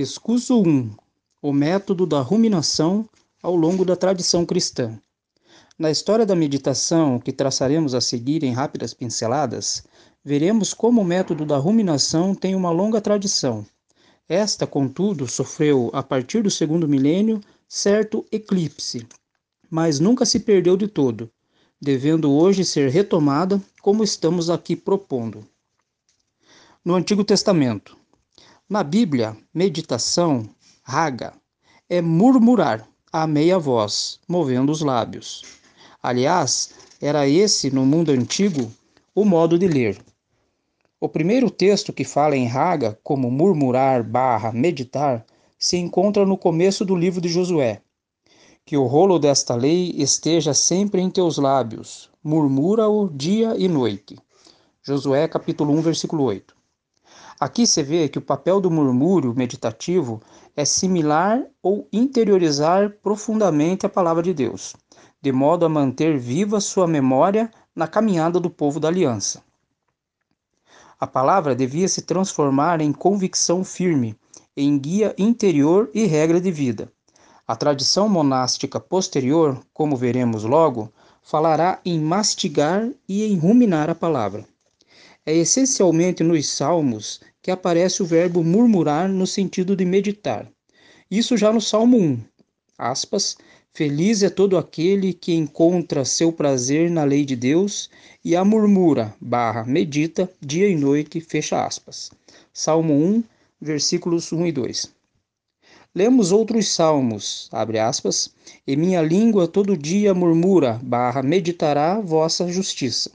Escuso 1 O método da ruminação ao longo da tradição cristã. Na história da meditação, que traçaremos a seguir em rápidas pinceladas, veremos como o método da ruminação tem uma longa tradição. Esta, contudo, sofreu, a partir do segundo milênio, certo eclipse, mas nunca se perdeu de todo, devendo hoje ser retomada como estamos aqui propondo. No Antigo Testamento, na Bíblia, meditação, raga, é murmurar a meia voz, movendo os lábios. Aliás, era esse, no mundo antigo, o modo de ler. O primeiro texto que fala em raga, como murmurar barra meditar, se encontra no começo do livro de Josué. Que o rolo desta lei esteja sempre em teus lábios, murmura-o dia e noite. Josué capítulo 1, versículo 8. Aqui se vê que o papel do murmúrio meditativo é similar ou interiorizar profundamente a palavra de Deus, de modo a manter viva sua memória na caminhada do povo da aliança. A palavra devia se transformar em convicção firme, em guia interior e regra de vida. A tradição monástica posterior, como veremos logo, falará em mastigar e em ruminar a palavra. É essencialmente nos Salmos que aparece o verbo murmurar no sentido de meditar. Isso já no Salmo 1, aspas, Feliz é todo aquele que encontra seu prazer na lei de Deus e a murmura, barra, medita, dia e noite, fecha aspas. Salmo 1, versículos 1 e 2. Lemos outros salmos, abre aspas, e minha língua todo dia murmura, barra, meditará vossa justiça.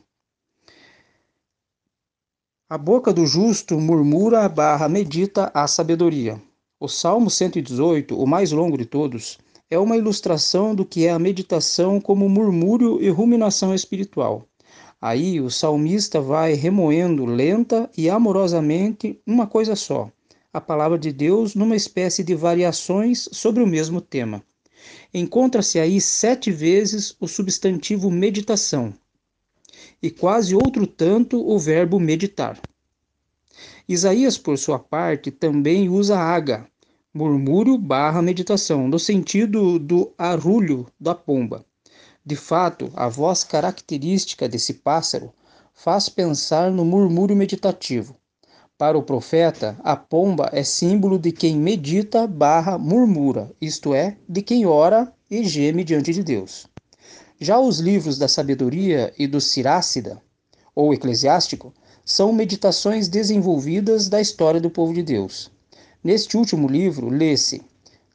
A boca do justo murmura barra medita a sabedoria. O Salmo 118, o mais longo de todos, é uma ilustração do que é a meditação como murmúrio e ruminação espiritual. Aí o salmista vai remoendo lenta e amorosamente uma coisa só, a palavra de Deus numa espécie de variações sobre o mesmo tema. Encontra-se aí sete vezes o substantivo meditação, e quase outro tanto o verbo meditar. Isaías, por sua parte, também usa aga, murmúrio barra meditação, no sentido do arrulho da pomba. De fato, a voz característica desse pássaro faz pensar no murmúrio meditativo. Para o profeta, a pomba é símbolo de quem medita barra murmura, isto é, de quem ora e geme diante de Deus. Já os livros da sabedoria e do Sirácida, ou eclesiástico, são meditações desenvolvidas da história do povo de Deus. Neste último livro, lê-se,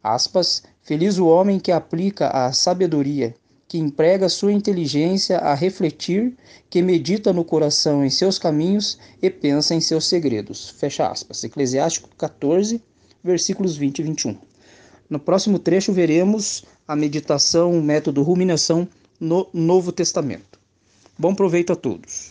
aspas, Feliz o homem que aplica a sabedoria, que emprega sua inteligência a refletir, que medita no coração em seus caminhos e pensa em seus segredos. Fecha aspas. Eclesiástico 14, versículos 20 e 21. No próximo trecho veremos a meditação, o método ruminação no Novo Testamento. Bom proveito a todos.